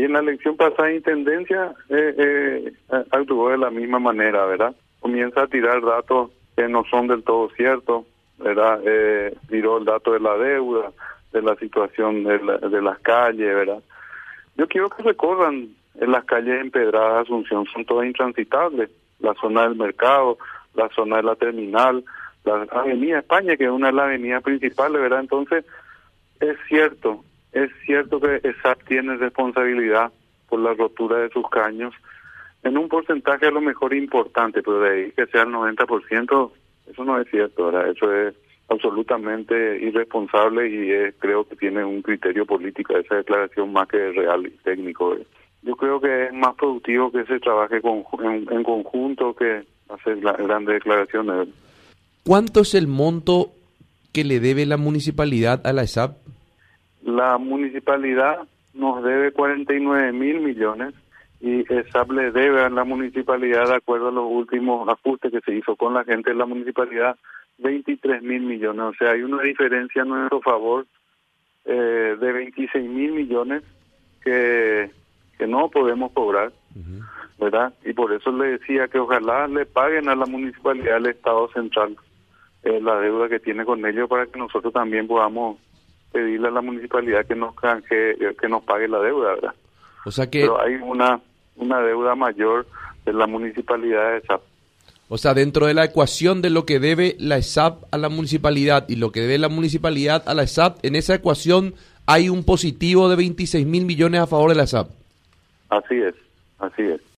Y en la elección pasada de Intendencia eh, eh, actuó de la misma manera, ¿verdad? Comienza a tirar datos que no son del todo ciertos, ¿verdad? Eh, tiró el dato de la deuda, de la situación de, de las calles, ¿verdad? Yo quiero que recorran en las calles empedradas de Asunción, son todas intransitables. La zona del mercado, la zona de la terminal, la avenida España, que es una de las avenidas principales, ¿verdad? Entonces, es cierto, es cierto que ESAP tiene responsabilidad por la rotura de sus caños en un porcentaje a lo mejor importante, pero de ahí que sea el 90%, eso no es cierto. Eso es absolutamente irresponsable y creo que tiene un criterio político esa declaración más que real y técnico. Yo creo que es más productivo que se trabaje con, en, conjunto que hacer la, grandes declaraciones. ¿Cuánto es el monto que le debe la municipalidad a la ESAP? La municipalidad nos debe 49 mil millones y ESAP le debe a la municipalidad, de acuerdo a los últimos ajustes que se hizo con la gente de la municipalidad, 23 mil millones. O sea, hay una diferencia a nuestro favor eh, de 26 mil millones que, que no podemos cobrar, ¿verdad? Y por eso le decía que ojalá le paguen a la municipalidad del Estado Central eh, la deuda que tiene con ellos para que nosotros también podamos pedirle a la municipalidad que nos canje, que nos pague la deuda, ¿verdad? O sea que... Pero hay una, una deuda mayor de la municipalidad de SAP. O sea, dentro de la ecuación de lo que debe la ESAP a la municipalidad y lo que debe la municipalidad a la ESAP, en esa ecuación hay un positivo de 26 mil millones a favor de la ESAP. Así es, así es.